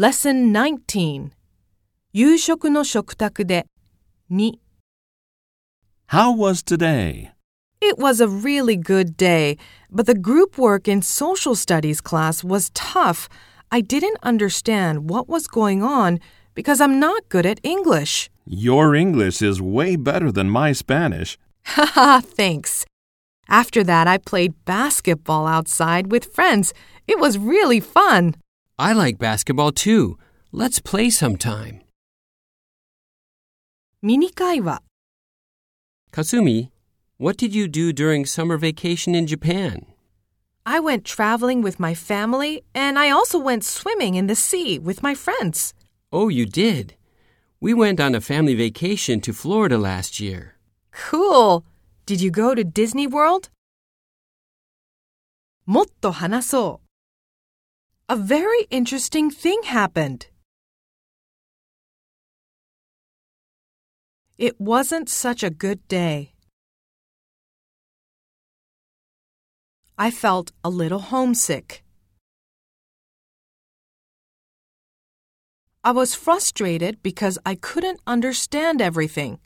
Lesson 19夕食の食卓で2 How was today? It was a really good day, but the group work in social studies class was tough. I didn't understand what was going on because I'm not good at English. Your English is way better than my Spanish. Haha, thanks. After that, I played basketball outside with friends. It was really fun. I like basketball too. Let's play sometime. ミニ会話 Kasumi, what did you do during summer vacation in Japan? I went traveling with my family, and I also went swimming in the sea with my friends. Oh, you did. We went on a family vacation to Florida last year. Cool. Did you go to Disney World? もっと話そう a very interesting thing happened. It wasn't such a good day. I felt a little homesick. I was frustrated because I couldn't understand everything.